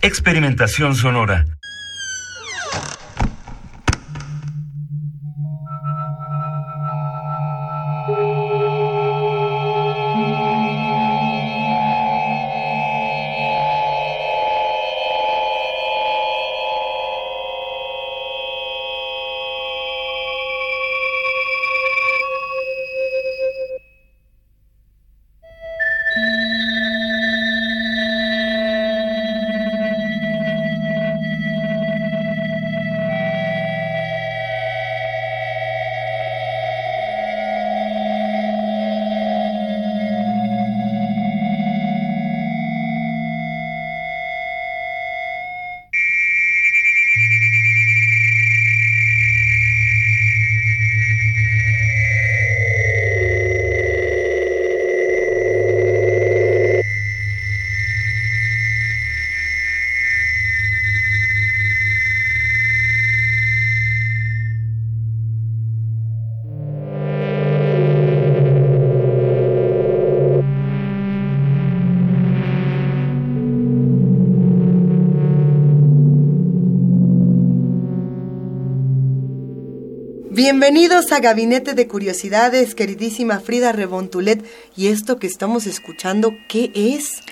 Experimentación sonora. Bienvenidos a Gabinete de Curiosidades, queridísima Frida Rebontulet. ¿Y esto que estamos escuchando, qué es?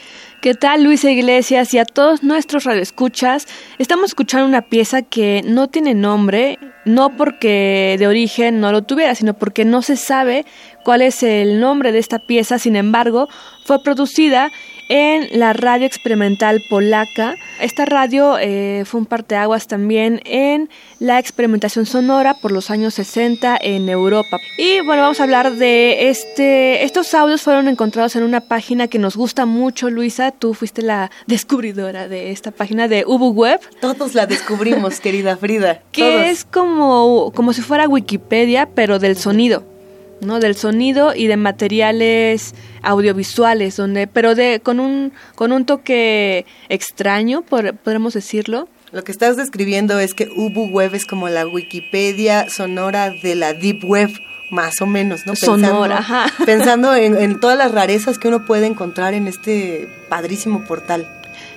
¿Qué tal Luisa Iglesias y a todos nuestros radioescuchas? Estamos escuchando una pieza que no tiene nombre, no porque de origen no lo tuviera, sino porque no se sabe cuál es el nombre de esta pieza, sin embargo, fue producida en la radio experimental polaca. Esta radio eh, fue un parteaguas también en la experimentación sonora por los años 60 en Europa. Y bueno, vamos a hablar de este. Estos audios fueron encontrados en una página que nos gusta mucho, Luisa. Tú fuiste la descubridora de esta página de Ubu Web. Todos la descubrimos, querida Frida. Que Todos. es como, como si fuera Wikipedia, pero del sonido. ¿No? del sonido y de materiales audiovisuales donde pero de con un con un toque extraño por, podemos decirlo Lo que estás describiendo es que Ubu Web es como la Wikipedia sonora de la Deep Web, más o menos, ¿no? Sonora, ajá. Pensando en, en todas las rarezas que uno puede encontrar en este padrísimo portal.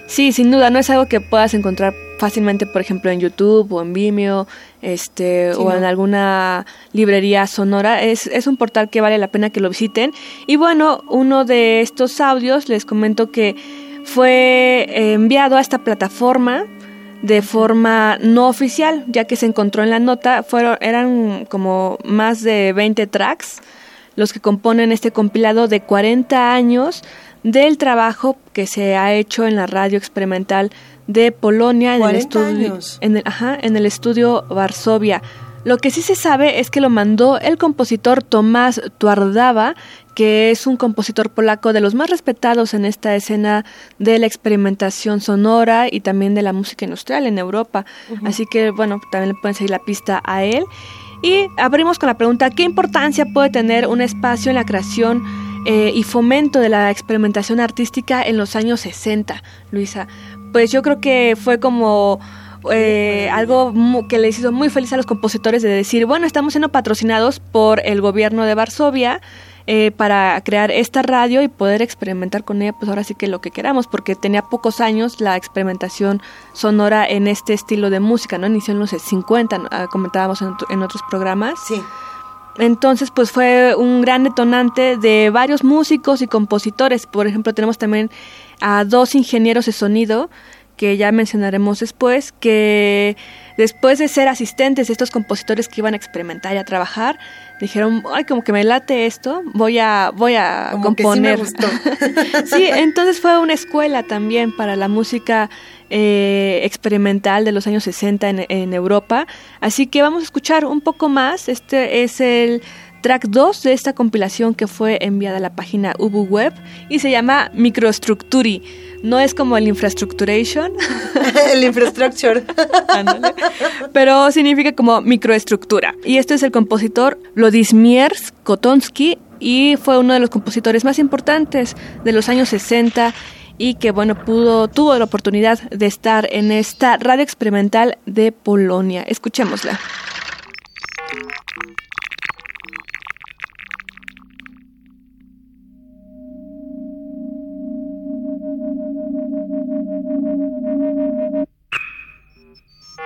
Sí, sin duda, no es algo que puedas encontrar fácilmente, por ejemplo, en YouTube o en Vimeo, este, Sí, o ¿no? en alguna librería sonora. Es, es un portal que vale la pena que lo visiten. Y bueno, uno de estos audios les comento que fue enviado a esta plataforma de forma no oficial, ya que se encontró en la nota, fueron, eran como más de 20 tracks los que componen este compilado de 40 años del trabajo que se ha hecho en la radio experimental de Polonia en el 40 estudio en el, ajá, en el estudio Varsovia. Lo que sí se sabe es que lo mandó el compositor Tomás Tuardava, que es un compositor polaco de los más respetados en esta escena de la experimentación sonora y también de la música industrial en Europa. Así que, bueno, también le pueden seguir la pista a él. Y abrimos con la pregunta, ¿qué importancia puede tener un espacio en la creación eh, y fomento de la experimentación artística en los años 60, Luisa? Pues yo creo que fue como eh, algo que les hizo muy feliz a los compositores de decir, bueno, estamos siendo patrocinados por el gobierno de Varsovia eh, para crear esta radio y poder experimentar con ella, pues ahora sí que lo que queramos, porque tenía pocos años la experimentación sonora en este estilo de música, ¿no? Inició en los 50, ¿no? Ah, comentábamos en, en otros programas. Sí. Entonces, pues fue un gran detonante de varios músicos y compositores. Por ejemplo, tenemos también a dos ingenieros de sonido que ya mencionaremos después, que después de ser asistentes de estos compositores que iban a experimentar y a trabajar, dijeron, ay, como que me late esto, voy a, voy a Como que sí me componer. gustó. sí, entonces fue una escuela también para la música eh, experimental de los años 60 en, en Europa. Así que vamos a escuchar un poco más. Este es el track 2 de esta compilación que fue enviada a la página Ubu Web y se llama Microstructuri. No es como el infrastructuration. el infrastructure. Pero significa como microestructura. Y este es el compositor Lodismiers Kotonsky y fue uno de los compositores más importantes de los años 60 y que bueno pudo tuvo la oportunidad de estar en esta radio experimental de Polonia. Escuchémosla.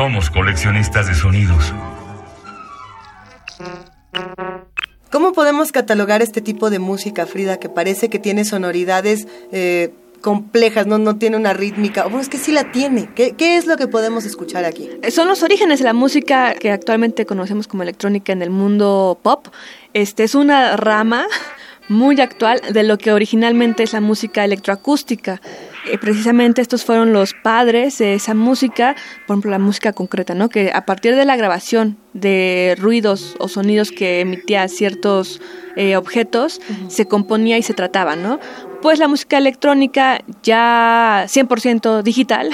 Somos coleccionistas de sonidos. ¿Cómo podemos catalogar este tipo de música, Frida, que parece que tiene sonoridades eh, complejas, ¿no? no tiene una rítmica? Bueno, es que sí la tiene. ¿Qué, ¿Qué, es lo que podemos escuchar aquí? Son los orígenes de la música que actualmente conocemos como electrónica en el mundo pop. Este es una rama muy actual de lo que originalmente es la música electroacústica. Eh, precisamente estos fueron los padres de esa música, por ejemplo la música concreta, ¿no? Que a partir de la grabación de ruidos o sonidos que emitía ciertos eh, objetos, se componía y se trataba, ¿no? Pues la música electrónica ya 100% digital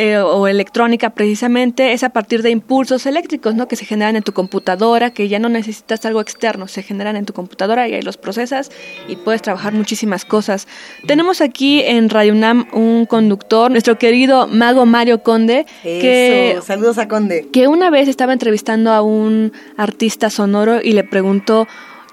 eh, o electrónica precisamente es a partir de impulsos eléctricos, ¿no? Que se generan en tu computadora, que ya no necesitas algo externo, se generan en tu computadora y ahí los procesas y puedes trabajar muchísimas cosas. Tenemos aquí en Radio UNAM un conductor, nuestro querido mago Mario Conde, que saludos a Conde, que una vez estaba entrevistando a un artista sonoro y le preguntó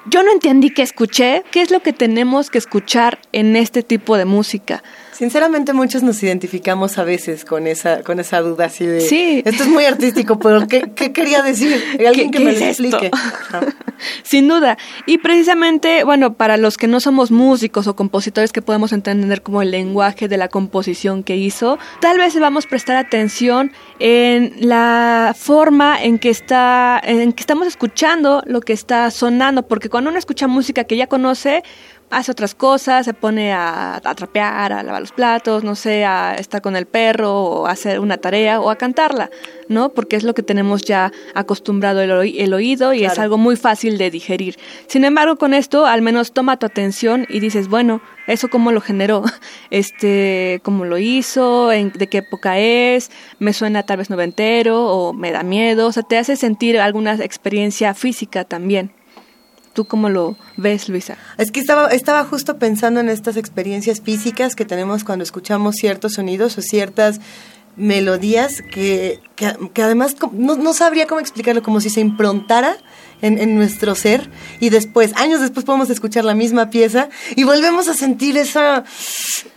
yo no entendí qué escuché, qué es lo que tenemos que escuchar en este tipo de música. Sinceramente muchos nos identificamos a veces con esa con esa duda así de sí. esto es muy artístico, pero ¿qué, qué quería decir? Alguien que me lo explique. Sin duda. Y precisamente, bueno, para los que no somos músicos o compositores que podemos entender como el lenguaje de la composición que hizo, tal vez vamos a prestar atención en la forma en que está en que estamos escuchando lo que está sonando, porque cuando uno escucha música que ya conoce, hace otras cosas, se pone a, a, trapear, a lavar los platos, no sé, a estar con el perro o a hacer una tarea o a cantarla, ¿no? Porque es lo que tenemos ya acostumbrado el, oí el oído y claro. es algo muy fácil de digerir. Sin embargo, con esto al menos toma tu atención y dices, bueno, eso cómo lo generó, este, cómo lo hizo, en, de qué época es, me suena tal vez noventero o me da miedo, o sea, te hace sentir alguna experiencia física también. ¿Tú cómo lo ves, Luisa? Es que estaba, estaba justo pensando en estas experiencias físicas que tenemos cuando escuchamos ciertos sonidos o ciertas melodías que, que, además no, no, sabría cómo explicarlo, como si se improntara en, en, nuestro ser y después, años después podemos escuchar la misma pieza y volvemos a sentir esa,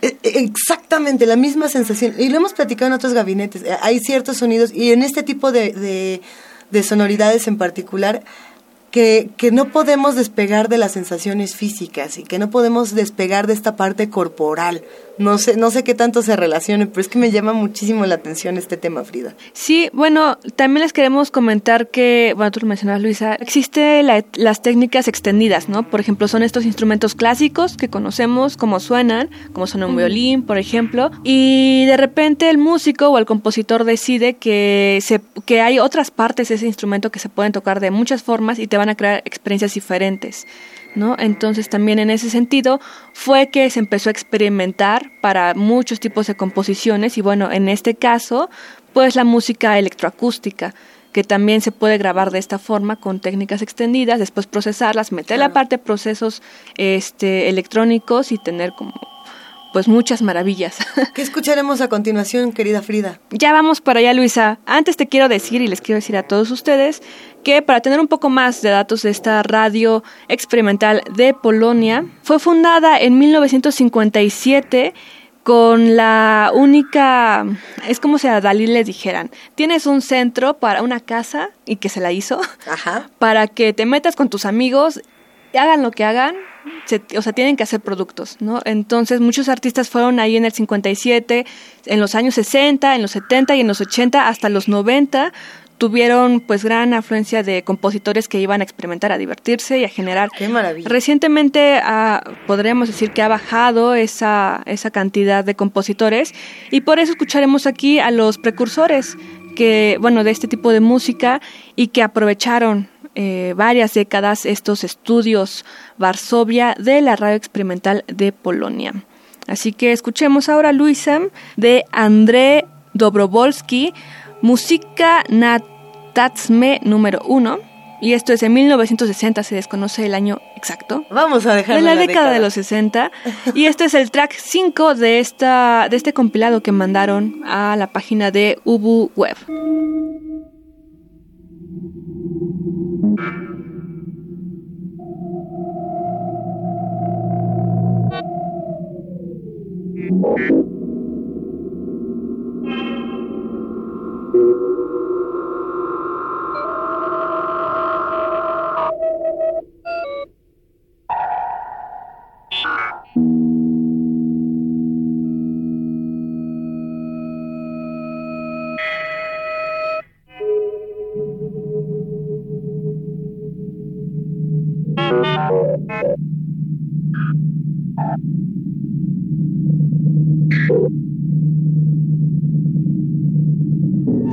exactamente la misma sensación. Y lo hemos platicado en otros gabinetes, hay ciertos sonidos y en este tipo de, de sonoridades en particular que, que, no podemos despegar de las sensaciones físicas y que no podemos despegar de esta parte corporal. No sé, no sé qué tanto se relacione, pero es que me llama muchísimo la atención este tema, Frida. Sí, bueno, también les queremos comentar que, bueno, tú lo mencionas, Luisa, existe la, las técnicas extendidas, ¿no? Por ejemplo, son estos instrumentos clásicos que conocemos, cómo suenan, como suena un violín, por ejemplo, y de repente el músico o el compositor decide que, se, que hay otras partes de ese instrumento que se pueden tocar de muchas formas y te van a crear experiencias diferentes. ¿No? Entonces también en ese sentido fue que se empezó a experimentar para muchos tipos de composiciones y bueno, en este caso, pues la música electroacústica que también se puede grabar de esta forma con técnicas extendidas, después procesarlas, meter claro. la parte de procesos este, electrónicos y tener como pues muchas maravillas. ¿Qué escucharemos a continuación, querida Frida? Ya vamos para allá, Luisa. Antes te quiero decir y les quiero decir a todos ustedes que para tener un poco más de datos de esta radio experimental de Polonia, fue fundada en 1957 con la única, es como si a Dalí le dijeran, tienes un centro para una casa y que se la hizo, Ajá. para que te metas con tus amigos, hagan lo que hagan, se- o sea, tienen que hacer productos, ¿no? Entonces muchos artistas fueron ahí en el 57, en los años 60, en los 70 y en los 80 hasta los 90 tuvieron pues gran afluencia de compositores que iban a experimentar, a divertirse y a generar Qué maravilla. Recientemente ah, podríamos decir que ha bajado esa, esa cantidad de compositores y por eso escucharemos aquí a los precursores que, bueno, de este tipo de música y que aprovecharon eh, varias décadas estos estudios Varsovia de la radio experimental de Polonia. Así que escuchemos ahora Luisa de André Dobrovolsky, Música na Tatsme número uno. Y esto es en 1960, se desconoce el año exacto. Vamos a dejarlo De la, en década, de los 60. Y este es el track 5 de, esta, de este compilado que mandaron a la página de Ubu Web. Thank you.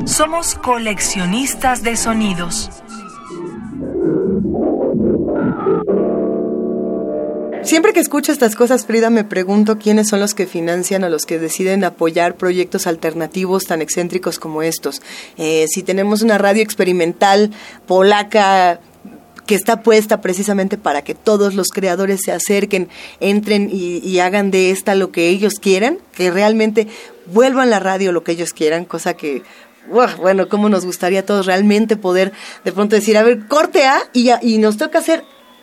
Somos coleccionistas de sonidos. Siempre que escucho estas cosas, Frida, me pregunto quiénes son los que financian o los que deciden apoyar proyectos alternativos tan excéntricos como estos. Eh, si tenemos una radio experimental polaca que está puesta precisamente para que todos los creadores se acerquen, entren y, hagan de esta lo que ellos quieran, que realmente vuelvan la radio lo que ellos quieran, cosa que bueno, cómo nos gustaría a todos realmente poder de pronto decir, a ver, corte A y, y nos toca hacer,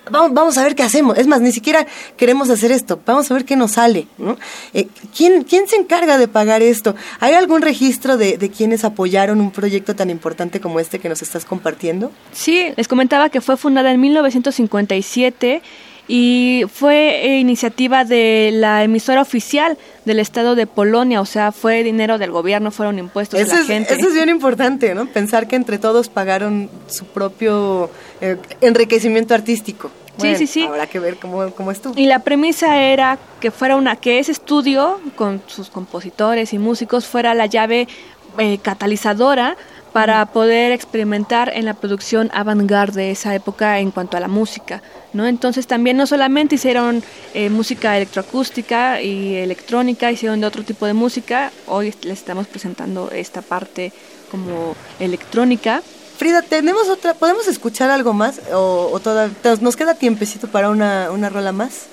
vamos, vamos a ver qué hacemos. Es más, ni siquiera queremos hacer esto, vamos a ver qué nos sale. ¿no? Eh, ¿quién, ¿Quién se encarga de pagar esto? ¿Hay algún registro de, de quienes apoyaron un proyecto tan importante como este que nos estás compartiendo? Sí, les comentaba que fue fundada en 1957 y fue eh, iniciativa de la emisora oficial del Estado de Polonia, o sea, fue dinero del gobierno, fueron impuestos de la es, gente. eso es bien importante, ¿no? Pensar que entre todos pagaron su propio eh, enriquecimiento artístico. Sí, sí, sí. Habrá que ver cómo, cómo estuvo. Y la premisa era que fuera una que ese estudio con sus compositores y músicos fuera la llave eh, catalizadora para poder experimentar en la producción avant-garde de esa época en cuanto a la música, ¿no? Entonces también no solamente hicieron eh, música electroacústica y electrónica, hicieron de otro tipo de música. Hoy les estamos presentando esta parte como electrónica. Frida, ¿tenemos otra? ¿Podemos escuchar algo más? ¿O, o toda- nos queda tiempecito para una, una rola más?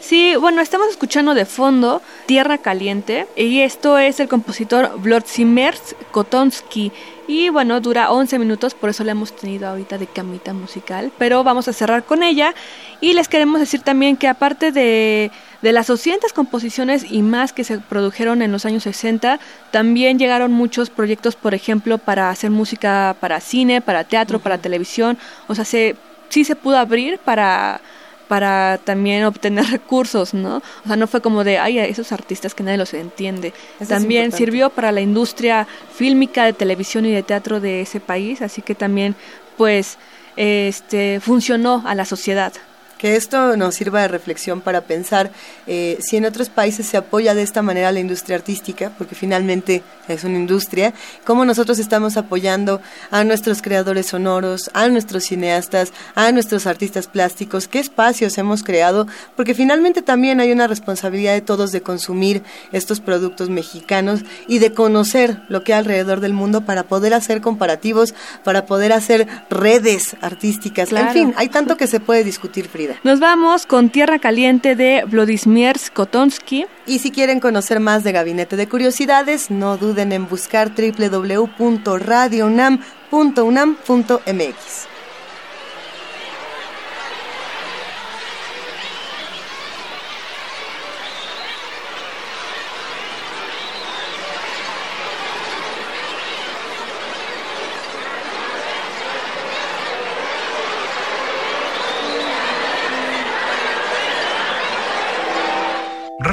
Sí, bueno, estamos escuchando de fondo Tierra Caliente y esto es el compositor Vladimir Kotonsky y bueno, dura 11 minutos, por eso la hemos tenido ahorita de camita musical, pero vamos a cerrar con ella. Y les queremos decir también que aparte de, de las 200 composiciones y más que se produjeron en los años 60, también llegaron muchos proyectos, por ejemplo, para hacer música para cine, para teatro, para televisión, o sea, se, sí se pudo abrir para para también obtener recursos, ¿no? O sea, no fue como de, ay, a esos artistas que nadie los entiende. también sirvió para la industria fílmica de televisión y de teatro de ese país, así que también, pues, este, funcionó a la sociedad. Que esto nos sirva de reflexión para pensar eh, si en otros países se apoya de esta manera la industria artística, porque finalmente es una industria, cómo nosotros estamos apoyando a nuestros creadores sonoros, a nuestros cineastas, a nuestros artistas plásticos, qué espacios hemos creado, porque finalmente también hay una responsabilidad de todos de consumir estos productos mexicanos y de conocer lo que hay alrededor del mundo para poder hacer comparativos, para poder hacer redes artísticas. Claro. En fin, hay tanto que se puede discutir, Frida. Nos vamos con Tierra Caliente de Vladimir Kotonsky. Y si quieren conocer más de Gabinete de Curiosidades, no duden en buscar www.radiounam.unam.mx.